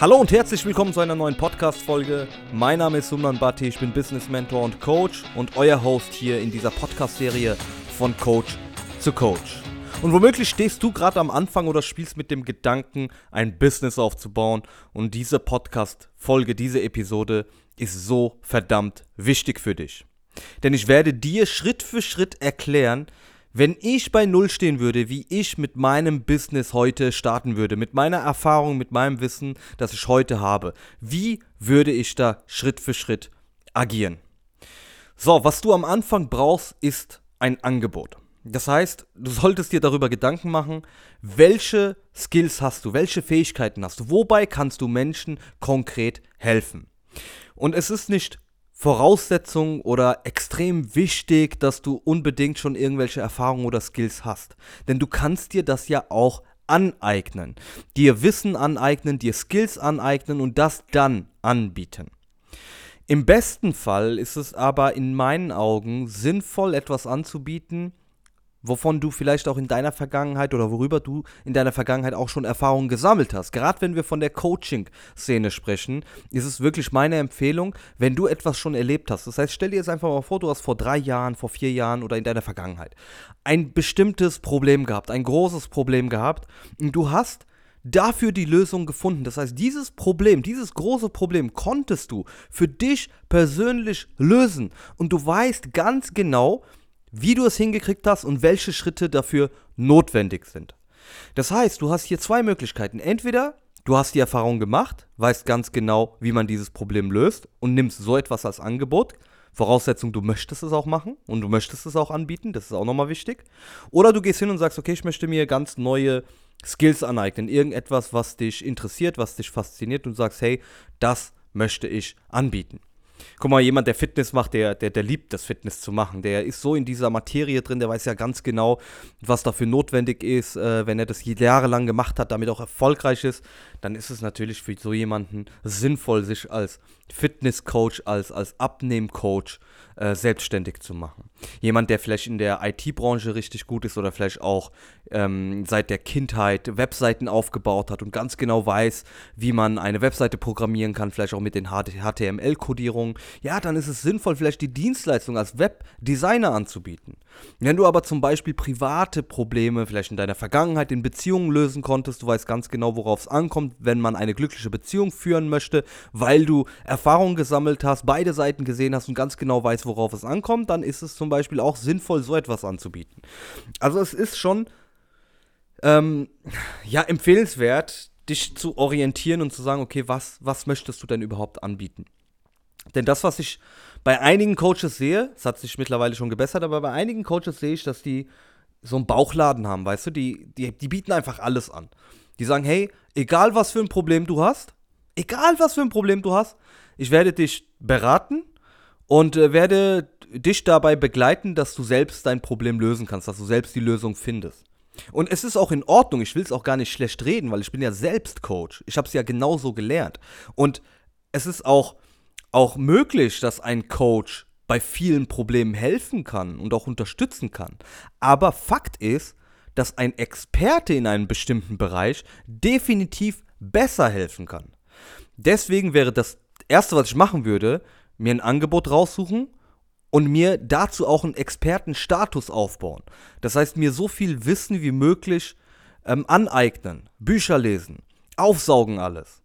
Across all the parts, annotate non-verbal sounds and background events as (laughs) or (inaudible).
Hallo und herzlich willkommen zu einer neuen Podcast-Folge. Mein Name ist Sumnan Bhatti, ich bin Business Mentor und Coach und euer Host hier in dieser Podcast-Serie von Coach zu Coach. Und womöglich stehst du gerade am Anfang oder spielst mit dem Gedanken, ein Business aufzubauen. Und diese Podcast-Folge, diese Episode ist so verdammt wichtig für dich. Denn ich werde dir Schritt für Schritt erklären, wenn ich bei Null stehen würde, wie ich mit meinem Business heute starten würde, mit meiner Erfahrung, mit meinem Wissen, das ich heute habe, wie würde ich da Schritt für Schritt agieren? So, was du am Anfang brauchst, ist ein Angebot. Das heißt, du solltest dir darüber Gedanken machen, welche Skills hast du, welche Fähigkeiten hast du, wobei kannst du Menschen konkret helfen. Und es ist nicht Voraussetzung oder extrem wichtig, dass du unbedingt schon irgendwelche Erfahrungen oder Skills hast. Denn du kannst dir das ja auch aneignen. Dir Wissen aneignen, dir Skills aneignen und das dann anbieten. Im besten Fall ist es aber in meinen Augen sinnvoll, etwas anzubieten, wovon du vielleicht auch in deiner Vergangenheit oder worüber du in deiner Vergangenheit auch schon Erfahrungen gesammelt hast. Gerade wenn wir von der Coaching-Szene sprechen, ist es wirklich meine Empfehlung, wenn du etwas schon erlebt hast. Das heißt, stell dir jetzt einfach mal vor, du hast vor drei Jahren, vor vier Jahren oder in deiner Vergangenheit ein bestimmtes Problem gehabt, ein großes Problem gehabt und du hast dafür die Lösung gefunden. Das heißt, dieses Problem, dieses große Problem konntest du für dich persönlich lösen und du weißt ganz genau, wie du es hingekriegt hast und welche Schritte dafür notwendig sind. Das heißt, du hast hier zwei Möglichkeiten. Entweder du hast die Erfahrung gemacht, weißt ganz genau, wie man dieses Problem löst und nimmst so etwas als Angebot. Voraussetzung, du möchtest es auch machen und du möchtest es auch anbieten, das ist auch nochmal wichtig. Oder du gehst hin und sagst, okay, ich möchte mir ganz neue Skills aneignen, irgendetwas, was dich interessiert, was dich fasziniert und sagst, hey, das möchte ich anbieten. Guck mal, jemand, der Fitness macht, der, der, der liebt das Fitness zu machen. Der ist so in dieser Materie drin, der weiß ja ganz genau, was dafür notwendig ist. Äh, wenn er das jahrelang gemacht hat, damit auch erfolgreich ist, dann ist es natürlich für so jemanden sinnvoll, sich als Fitnesscoach, als, als Abnehmcoach äh, selbstständig zu machen. Jemand, der vielleicht in der IT-Branche richtig gut ist oder vielleicht auch ähm, seit der Kindheit Webseiten aufgebaut hat und ganz genau weiß, wie man eine Webseite programmieren kann, vielleicht auch mit den HTML-Kodierungen, ja, dann ist es sinnvoll, vielleicht die Dienstleistung als Webdesigner anzubieten. Wenn du aber zum Beispiel private Probleme vielleicht in deiner Vergangenheit in Beziehungen lösen konntest, du weißt ganz genau, worauf es ankommt, wenn man eine glückliche Beziehung führen möchte, weil du Erfahrungen gesammelt hast, beide Seiten gesehen hast und ganz genau weißt, worauf es ankommt, dann ist es zum Beispiel auch sinnvoll, so etwas anzubieten. Also es ist schon ähm, ja empfehlenswert, dich zu orientieren und zu sagen, okay, was, was möchtest du denn überhaupt anbieten? Denn das, was ich bei einigen Coaches sehe, es hat sich mittlerweile schon gebessert, aber bei einigen Coaches sehe ich, dass die so einen Bauchladen haben, weißt du, die, die, die bieten einfach alles an. Die sagen, hey, egal was für ein Problem du hast, egal was für ein Problem du hast, ich werde dich beraten und äh, werde dich dabei begleiten, dass du selbst dein Problem lösen kannst, dass du selbst die Lösung findest. Und es ist auch in Ordnung, ich will es auch gar nicht schlecht reden, weil ich bin ja selbst Coach. Ich habe es ja genauso gelernt. Und es ist auch, auch möglich, dass ein Coach bei vielen Problemen helfen kann und auch unterstützen kann. Aber Fakt ist, dass ein Experte in einem bestimmten Bereich definitiv besser helfen kann. Deswegen wäre das Erste, was ich machen würde, mir ein Angebot raussuchen und mir dazu auch einen Expertenstatus aufbauen. Das heißt, mir so viel Wissen wie möglich ähm, aneignen, Bücher lesen, aufsaugen alles.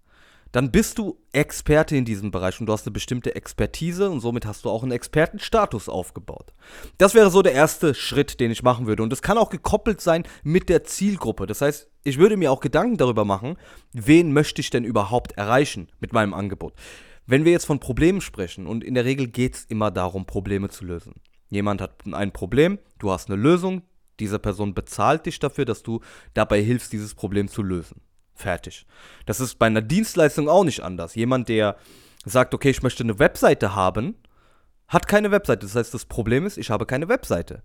Dann bist du Experte in diesem Bereich und du hast eine bestimmte Expertise und somit hast du auch einen Expertenstatus aufgebaut. Das wäre so der erste Schritt, den ich machen würde. Und das kann auch gekoppelt sein mit der Zielgruppe. Das heißt, ich würde mir auch Gedanken darüber machen, wen möchte ich denn überhaupt erreichen mit meinem Angebot. Wenn wir jetzt von Problemen sprechen, und in der Regel geht es immer darum, Probleme zu lösen. Jemand hat ein Problem, du hast eine Lösung, diese Person bezahlt dich dafür, dass du dabei hilfst, dieses Problem zu lösen. Fertig. Das ist bei einer Dienstleistung auch nicht anders. Jemand, der sagt, okay, ich möchte eine Webseite haben, hat keine Webseite. Das heißt, das Problem ist, ich habe keine Webseite.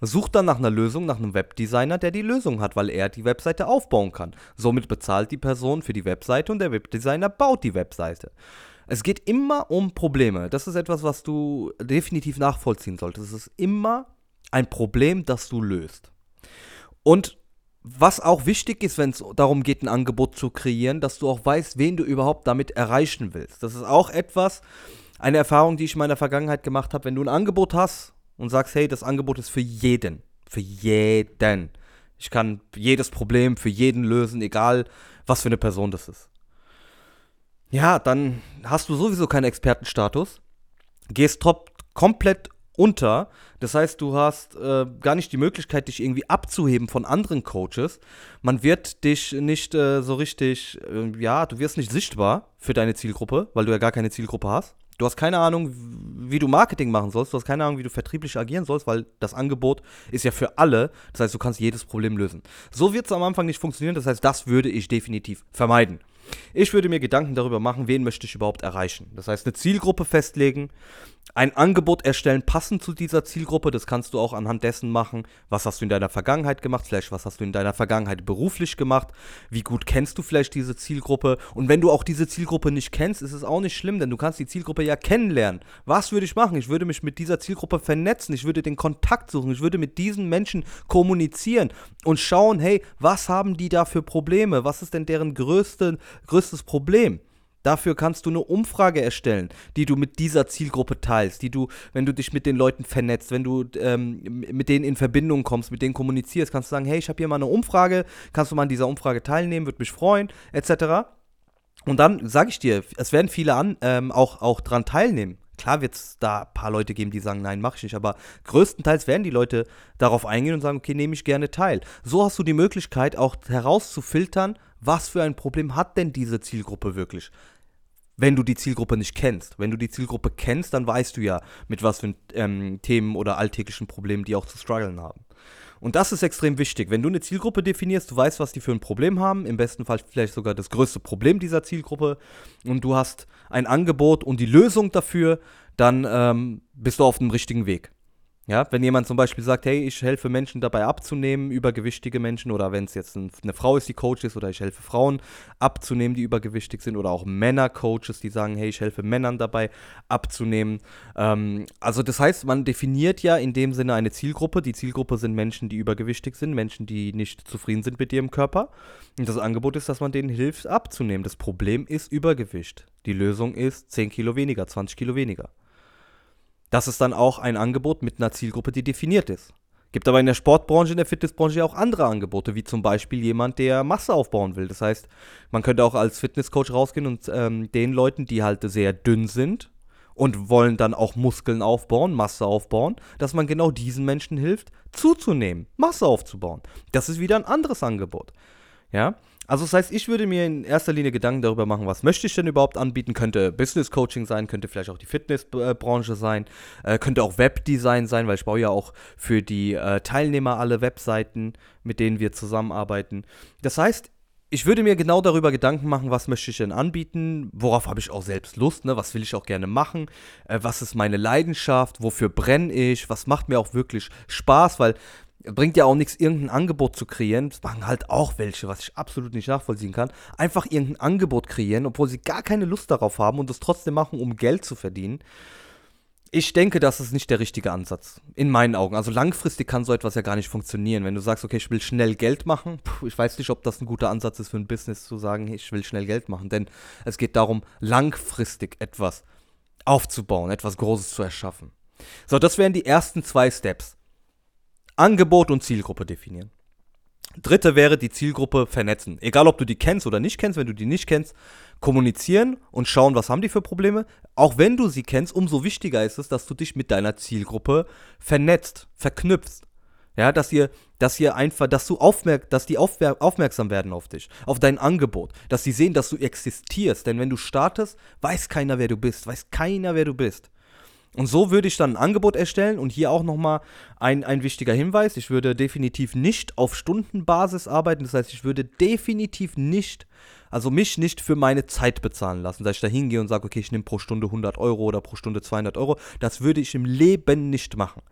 Sucht dann nach einer Lösung, nach einem Webdesigner, der die Lösung hat, weil er die Webseite aufbauen kann. Somit bezahlt die Person für die Webseite und der Webdesigner baut die Webseite. Es geht immer um Probleme. Das ist etwas, was du definitiv nachvollziehen solltest. Es ist immer ein Problem, das du löst. Und was auch wichtig ist, wenn es darum geht, ein Angebot zu kreieren, dass du auch weißt, wen du überhaupt damit erreichen willst. Das ist auch etwas, eine Erfahrung, die ich in meiner Vergangenheit gemacht habe. Wenn du ein Angebot hast und sagst, hey, das Angebot ist für jeden, für jeden. Ich kann jedes Problem für jeden lösen, egal was für eine Person das ist. Ja, dann hast du sowieso keinen Expertenstatus, gehst top komplett unter. Das heißt, du hast äh, gar nicht die Möglichkeit, dich irgendwie abzuheben von anderen Coaches. Man wird dich nicht äh, so richtig, äh, ja, du wirst nicht sichtbar für deine Zielgruppe, weil du ja gar keine Zielgruppe hast. Du hast keine Ahnung, wie du Marketing machen sollst. Du hast keine Ahnung, wie du vertrieblich agieren sollst, weil das Angebot ist ja für alle. Das heißt, du kannst jedes Problem lösen. So wird es am Anfang nicht funktionieren. Das heißt, das würde ich definitiv vermeiden. Ich würde mir Gedanken darüber machen, wen möchte ich überhaupt erreichen. Das heißt, eine Zielgruppe festlegen, ein Angebot erstellen, passend zu dieser Zielgruppe. Das kannst du auch anhand dessen machen, was hast du in deiner Vergangenheit gemacht, vielleicht was hast du in deiner Vergangenheit beruflich gemacht, wie gut kennst du vielleicht diese Zielgruppe. Und wenn du auch diese Zielgruppe nicht kennst, ist es auch nicht schlimm, denn du kannst die Zielgruppe ja kennenlernen. Was würde ich machen? Ich würde mich mit dieser Zielgruppe vernetzen, ich würde den Kontakt suchen, ich würde mit diesen Menschen kommunizieren und schauen, hey, was haben die da für Probleme? Was ist denn deren größte, größtes Problem? Dafür kannst du eine Umfrage erstellen, die du mit dieser Zielgruppe teilst, die du, wenn du dich mit den Leuten vernetzt, wenn du ähm, mit denen in Verbindung kommst, mit denen kommunizierst, kannst du sagen, hey, ich habe hier mal eine Umfrage, kannst du mal an dieser Umfrage teilnehmen, würde mich freuen, etc. Und dann sage ich dir, es werden viele an, ähm, auch, auch dran teilnehmen. Klar wird es da ein paar Leute geben, die sagen, nein, mache ich nicht, aber größtenteils werden die Leute darauf eingehen und sagen, okay, nehme ich gerne teil. So hast du die Möglichkeit auch herauszufiltern, was für ein Problem hat denn diese Zielgruppe wirklich wenn du die Zielgruppe nicht kennst. Wenn du die Zielgruppe kennst, dann weißt du ja, mit was für ähm, Themen oder alltäglichen Problemen die auch zu strugglen haben. Und das ist extrem wichtig. Wenn du eine Zielgruppe definierst, du weißt, was die für ein Problem haben, im besten Fall vielleicht sogar das größte Problem dieser Zielgruppe, und du hast ein Angebot und die Lösung dafür, dann ähm, bist du auf dem richtigen Weg. Ja, wenn jemand zum Beispiel sagt, hey, ich helfe Menschen dabei abzunehmen, übergewichtige Menschen, oder wenn es jetzt eine Frau ist, die Coach ist, oder ich helfe Frauen abzunehmen, die übergewichtig sind, oder auch Männer-Coaches, die sagen, hey, ich helfe Männern dabei abzunehmen. Ähm, also das heißt, man definiert ja in dem Sinne eine Zielgruppe. Die Zielgruppe sind Menschen, die übergewichtig sind, Menschen, die nicht zufrieden sind mit ihrem Körper. Und das Angebot ist, dass man denen hilft, abzunehmen. Das Problem ist Übergewicht. Die Lösung ist 10 Kilo weniger, 20 Kilo weniger. Das ist dann auch ein Angebot mit einer Zielgruppe, die definiert ist. Gibt aber in der Sportbranche, in der Fitnessbranche auch andere Angebote, wie zum Beispiel jemand, der Masse aufbauen will. Das heißt, man könnte auch als Fitnesscoach rausgehen und ähm, den Leuten, die halt sehr dünn sind und wollen dann auch Muskeln aufbauen, Masse aufbauen, dass man genau diesen Menschen hilft, zuzunehmen, Masse aufzubauen. Das ist wieder ein anderes Angebot. Ja, also das heißt, ich würde mir in erster Linie Gedanken darüber machen, was möchte ich denn überhaupt anbieten. Könnte Business Coaching sein, könnte vielleicht auch die Fitnessbranche sein, äh, könnte auch Webdesign sein, weil ich baue ja auch für die äh, Teilnehmer alle Webseiten, mit denen wir zusammenarbeiten. Das heißt, ich würde mir genau darüber Gedanken machen, was möchte ich denn anbieten, worauf habe ich auch selbst Lust, ne? was will ich auch gerne machen, äh, was ist meine Leidenschaft, wofür brenne ich, was macht mir auch wirklich Spaß, weil bringt ja auch nichts, irgendein Angebot zu kreieren. Das machen halt auch welche, was ich absolut nicht nachvollziehen kann. Einfach irgendein Angebot kreieren, obwohl sie gar keine Lust darauf haben und das trotzdem machen, um Geld zu verdienen. Ich denke, das ist nicht der richtige Ansatz. In meinen Augen. Also langfristig kann so etwas ja gar nicht funktionieren. Wenn du sagst, okay, ich will schnell Geld machen, puh, ich weiß nicht, ob das ein guter Ansatz ist für ein Business zu sagen, ich will schnell Geld machen. Denn es geht darum, langfristig etwas aufzubauen, etwas Großes zu erschaffen. So, das wären die ersten zwei Steps. Angebot und Zielgruppe definieren. Dritte wäre die Zielgruppe vernetzen. Egal, ob du die kennst oder nicht kennst, wenn du die nicht kennst, kommunizieren und schauen, was haben die für Probleme. Auch wenn du sie kennst, umso wichtiger ist es, dass du dich mit deiner Zielgruppe vernetzt, verknüpfst. Ja, dass ihr, dass ihr einfach, dass du aufmerk, dass die aufmer aufmerksam werden auf dich, auf dein Angebot, dass sie sehen, dass du existierst. Denn wenn du startest, weiß keiner, wer du bist, weiß keiner, wer du bist. Und so würde ich dann ein Angebot erstellen und hier auch nochmal ein, ein wichtiger Hinweis. Ich würde definitiv nicht auf Stundenbasis arbeiten. Das heißt, ich würde definitiv nicht Also mich nicht für meine Zeit bezahlen lassen, dass ich da hingehe und sage, okay, ich nehme pro Stunde 100 Euro oder pro Stunde 200 Euro. Das würde ich im Leben nicht machen.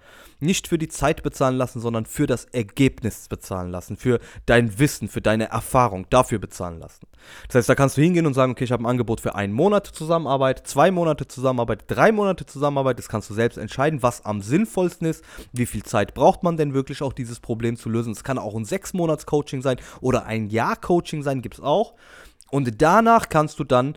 Nicht für die Zeit bezahlen lassen, sondern für das Ergebnis bezahlen lassen, für dein Wissen, für deine Erfahrung, dafür bezahlen lassen. Das heißt, da kannst du hingehen und sagen, okay, ich habe ein Angebot für einen Monat Zusammenarbeit, zwei Monate Zusammenarbeit, drei Monate Zusammenarbeit. Das kannst du selbst entscheiden, was am sinnvollsten ist, wie viel Zeit braucht man denn wirklich auch dieses Problem zu lösen. Es kann auch ein sechs Monats Coaching sein oder ein Jahr Coaching sein, gibt es auch. Und danach kannst du dann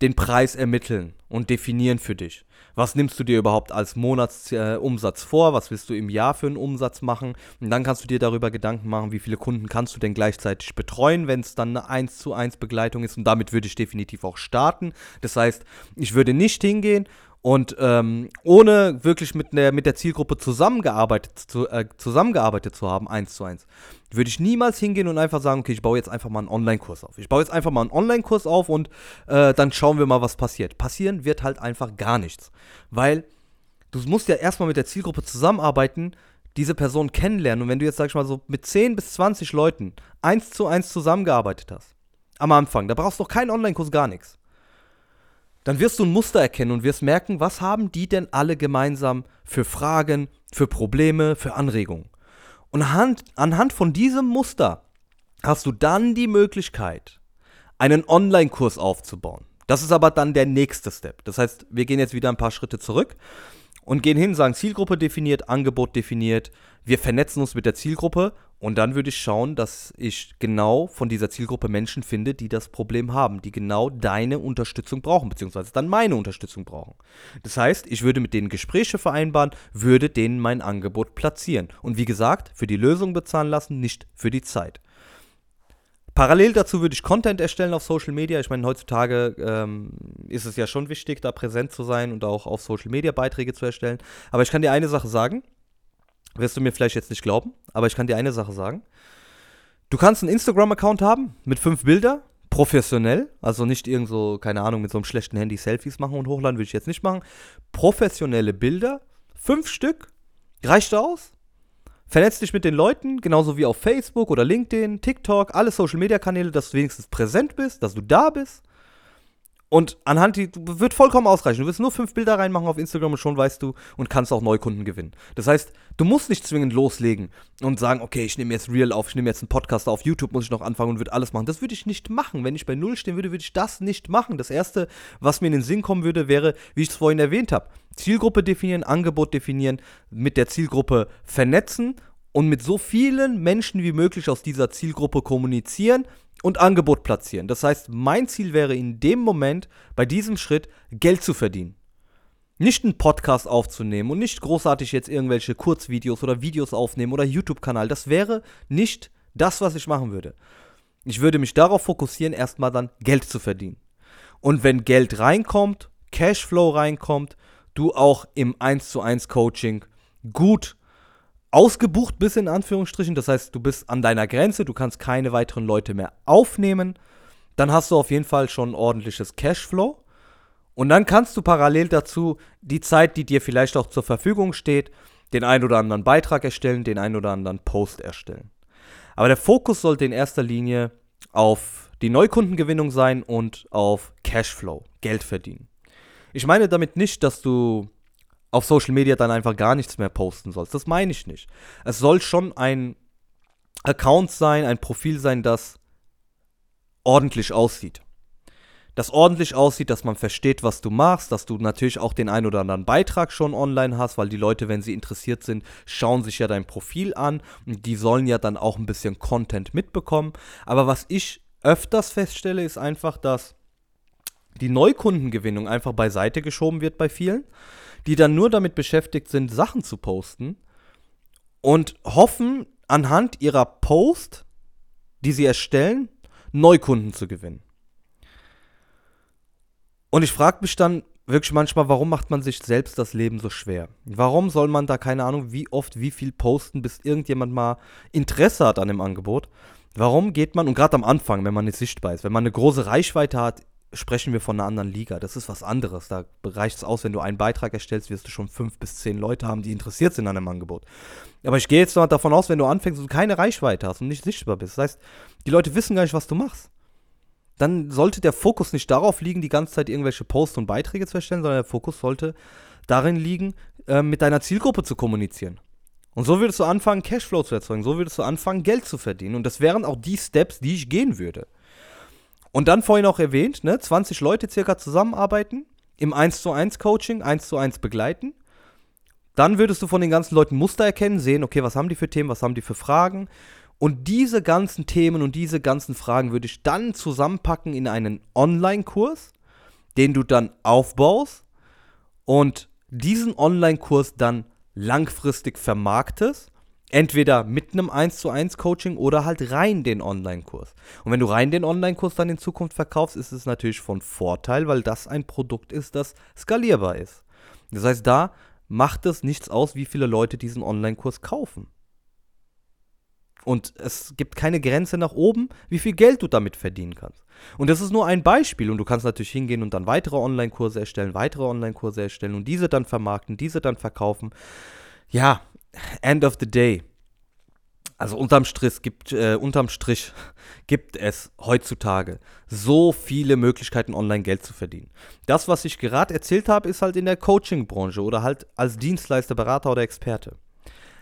den Preis ermitteln und definieren für dich. Was nimmst du dir überhaupt als Monatsumsatz äh, vor? Was willst du im Jahr für einen Umsatz machen? Und dann kannst du dir darüber Gedanken machen, wie viele Kunden kannst du denn gleichzeitig betreuen, wenn es dann eine 1 zu 1 Begleitung ist. Und damit würde ich definitiv auch starten. Das heißt, ich würde nicht hingehen und ähm, ohne wirklich mit, ne, mit der Zielgruppe zusammengearbeitet zu, äh, zusammengearbeitet zu haben, eins zu eins, würde ich niemals hingehen und einfach sagen, okay, ich baue jetzt einfach mal einen Online-Kurs auf. Ich baue jetzt einfach mal einen Online-Kurs auf und äh, dann schauen wir mal, was passiert. Passieren wird halt einfach gar nichts. Weil du musst ja erstmal mit der Zielgruppe zusammenarbeiten, diese Person kennenlernen. Und wenn du jetzt, sag ich mal, so mit 10 bis 20 Leuten eins zu eins zusammengearbeitet hast, am Anfang, da brauchst du noch keinen Online-Kurs, gar nichts dann wirst du ein Muster erkennen und wirst merken, was haben die denn alle gemeinsam für Fragen, für Probleme, für Anregungen. Und anhand, anhand von diesem Muster hast du dann die Möglichkeit, einen Online-Kurs aufzubauen. Das ist aber dann der nächste Step. Das heißt, wir gehen jetzt wieder ein paar Schritte zurück und gehen hin, sagen Zielgruppe definiert, Angebot definiert, wir vernetzen uns mit der Zielgruppe und dann würde ich schauen, dass ich genau von dieser Zielgruppe Menschen finde, die das Problem haben, die genau deine Unterstützung brauchen, beziehungsweise dann meine Unterstützung brauchen. Das heißt, ich würde mit denen Gespräche vereinbaren, würde denen mein Angebot platzieren. Und wie gesagt, für die Lösung bezahlen lassen, nicht für die Zeit. Parallel dazu würde ich Content erstellen auf Social Media. Ich meine, heutzutage ähm, ist es ja schon wichtig, da präsent zu sein und auch auf Social Media Beiträge zu erstellen. Aber ich kann dir eine Sache sagen wirst du mir vielleicht jetzt nicht glauben, aber ich kann dir eine Sache sagen. Du kannst einen Instagram-Account haben mit fünf Bilder, professionell, also nicht irgend so, keine Ahnung, mit so einem schlechten Handy Selfies machen und hochladen, würde ich jetzt nicht machen. Professionelle Bilder, fünf Stück, reicht aus. Vernetz dich mit den Leuten, genauso wie auf Facebook oder LinkedIn, TikTok, alle Social-Media-Kanäle, dass du wenigstens präsent bist, dass du da bist. Und anhand die wird vollkommen ausreichen. Du wirst nur fünf Bilder reinmachen auf Instagram und schon weißt du und kannst auch Neukunden gewinnen. Das heißt, du musst nicht zwingend loslegen und sagen, okay, ich nehme jetzt Real auf, ich nehme jetzt einen Podcast auf, YouTube muss ich noch anfangen und würde alles machen. Das würde ich nicht machen. Wenn ich bei Null stehen würde, würde ich das nicht machen. Das erste, was mir in den Sinn kommen würde, wäre, wie ich es vorhin erwähnt habe, Zielgruppe definieren, Angebot definieren, mit der Zielgruppe vernetzen und mit so vielen Menschen wie möglich aus dieser Zielgruppe kommunizieren, und Angebot platzieren. Das heißt, mein Ziel wäre in dem Moment, bei diesem Schritt, Geld zu verdienen. Nicht einen Podcast aufzunehmen und nicht großartig jetzt irgendwelche Kurzvideos oder Videos aufnehmen oder YouTube-Kanal. Das wäre nicht das, was ich machen würde. Ich würde mich darauf fokussieren, erstmal dann Geld zu verdienen. Und wenn Geld reinkommt, Cashflow reinkommt, du auch im 1 zu 1 Coaching gut ausgebucht bist, in Anführungsstrichen. Das heißt, du bist an deiner Grenze, du kannst keine weiteren Leute mehr aufnehmen. Dann hast du auf jeden Fall schon ordentliches Cashflow. Und dann kannst du parallel dazu die Zeit, die dir vielleicht auch zur Verfügung steht, den einen oder anderen Beitrag erstellen, den einen oder anderen Post erstellen. Aber der Fokus sollte in erster Linie auf die Neukundengewinnung sein und auf Cashflow, Geld verdienen. Ich meine damit nicht, dass du auf Social Media dann einfach gar nichts mehr posten sollst. Das meine ich nicht. Es soll schon ein Account sein, ein Profil sein, das ordentlich aussieht. Das ordentlich aussieht, dass man versteht, was du machst, dass du natürlich auch den einen oder anderen Beitrag schon online hast, weil die Leute, wenn sie interessiert sind, schauen sich ja dein Profil an und die sollen ja dann auch ein bisschen Content mitbekommen. Aber was ich öfters feststelle, ist einfach, dass die Neukundengewinnung einfach beiseite geschoben wird bei vielen die dann nur damit beschäftigt sind, Sachen zu posten und hoffen, anhand ihrer Post, die sie erstellen, Neukunden zu gewinnen. Und ich frage mich dann wirklich manchmal, warum macht man sich selbst das Leben so schwer? Warum soll man da keine Ahnung, wie oft, wie viel posten, bis irgendjemand mal Interesse hat an dem Angebot? Warum geht man, und gerade am Anfang, wenn man nicht sichtbar ist, wenn man eine große Reichweite hat, sprechen wir von einer anderen Liga. Das ist was anderes. Da reicht es aus, wenn du einen Beitrag erstellst, wirst du schon fünf bis zehn Leute haben, die interessiert sind an einem Angebot. Aber ich gehe jetzt davon aus, wenn du anfängst und keine Reichweite hast und nicht sichtbar bist. Das heißt, die Leute wissen gar nicht, was du machst. dann sollte der Fokus nicht darauf liegen, die ganze Zeit irgendwelche Posts und Beiträge zu erstellen, sondern der Fokus sollte darin liegen, äh, mit deiner Zielgruppe zu kommunizieren. Und so würdest du anfangen, Cashflow zu erzeugen. So würdest du anfangen, Geld zu verdienen. Und das wären auch die Steps, die ich gehen würde. Und dann vorhin auch erwähnt, ne, 20 Leute circa zusammenarbeiten, im 1 zu 1 Coaching, 1 zu 1 begleiten. Dann würdest du von den ganzen Leuten Muster erkennen, sehen, okay, was haben die für Themen, was haben die für Fragen. Und diese ganzen Themen und diese ganzen Fragen würde ich dann zusammenpacken in einen Online-Kurs, den du dann aufbaust und diesen Online-Kurs dann langfristig vermarktest. Entweder mit einem 1 zu 1 Coaching oder halt rein den Online-Kurs. Und wenn du rein den Online-Kurs dann in Zukunft verkaufst, ist es natürlich von Vorteil, weil das ein Produkt ist, das skalierbar ist. Das heißt, da macht es nichts aus, wie viele Leute diesen Online-Kurs kaufen. Und es gibt keine Grenze nach oben, wie viel Geld du damit verdienen kannst. Und das ist nur ein Beispiel. Und du kannst natürlich hingehen und dann weitere Online-Kurse erstellen, weitere Online-Kurse erstellen und diese dann vermarkten, diese dann verkaufen. Ja, end of the day. Also unterm Strich gibt, äh, unterm Strich (laughs) gibt es heutzutage so viele Möglichkeiten, online Geld zu verdienen. Das, was ich gerade erzählt habe, ist halt in der Coaching-Branche oder halt als Dienstleister, Berater oder Experte.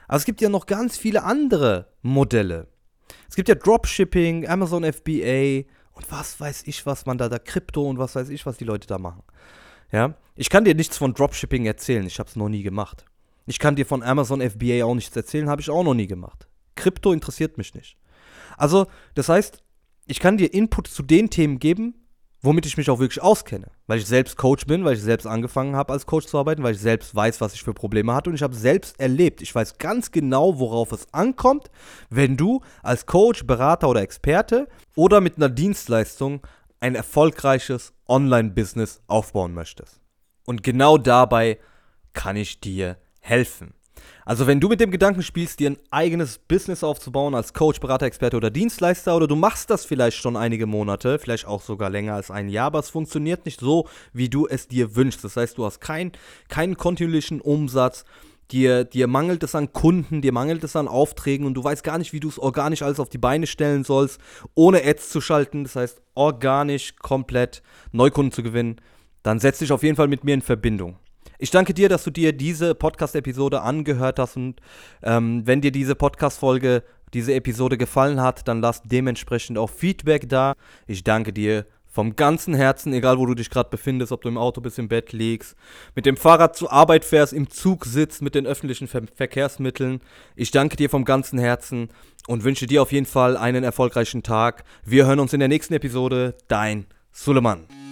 Aber es gibt ja noch ganz viele andere Modelle. Es gibt ja Dropshipping, Amazon FBA, und was weiß ich, was man da, da Krypto und was weiß ich, was die Leute da machen. Ja, ich kann dir nichts von Dropshipping erzählen, ich habe es noch nie gemacht. Ich kann dir von Amazon FBA auch nichts erzählen, habe ich auch noch nie gemacht. Krypto interessiert mich nicht. Also, das heißt, ich kann dir Input zu den Themen geben, womit ich mich auch wirklich auskenne. Weil ich selbst Coach bin, weil ich selbst angefangen habe, als Coach zu arbeiten, weil ich selbst weiß, was ich für Probleme hatte und ich habe selbst erlebt. Ich weiß ganz genau, worauf es ankommt, wenn du als Coach, Berater oder Experte oder mit einer Dienstleistung ein erfolgreiches Online-Business aufbauen möchtest. Und genau dabei kann ich dir helfen. Also wenn du mit dem Gedanken spielst, dir ein eigenes Business aufzubauen als Coach, Berater, Experte oder Dienstleister oder du machst das vielleicht schon einige Monate, vielleicht auch sogar länger als ein Jahr, aber es funktioniert nicht so, wie du es dir wünschst. Das heißt, du hast kein, keinen kontinuierlichen Umsatz, dir, dir mangelt es an Kunden, dir mangelt es an Aufträgen und du weißt gar nicht, wie du es organisch alles auf die Beine stellen sollst, ohne Ads zu schalten, das heißt organisch komplett Neukunden zu gewinnen, dann setz dich auf jeden Fall mit mir in Verbindung. Ich danke dir, dass du dir diese Podcast-Episode angehört hast und ähm, wenn dir diese Podcast-Folge, diese Episode gefallen hat, dann lass dementsprechend auch Feedback da. Ich danke dir vom ganzen Herzen, egal wo du dich gerade befindest, ob du im Auto bist, im Bett liegst, mit dem Fahrrad zur Arbeit fährst, im Zug sitzt, mit den öffentlichen Ver Verkehrsmitteln. Ich danke dir vom ganzen Herzen und wünsche dir auf jeden Fall einen erfolgreichen Tag. Wir hören uns in der nächsten Episode. Dein Suleiman.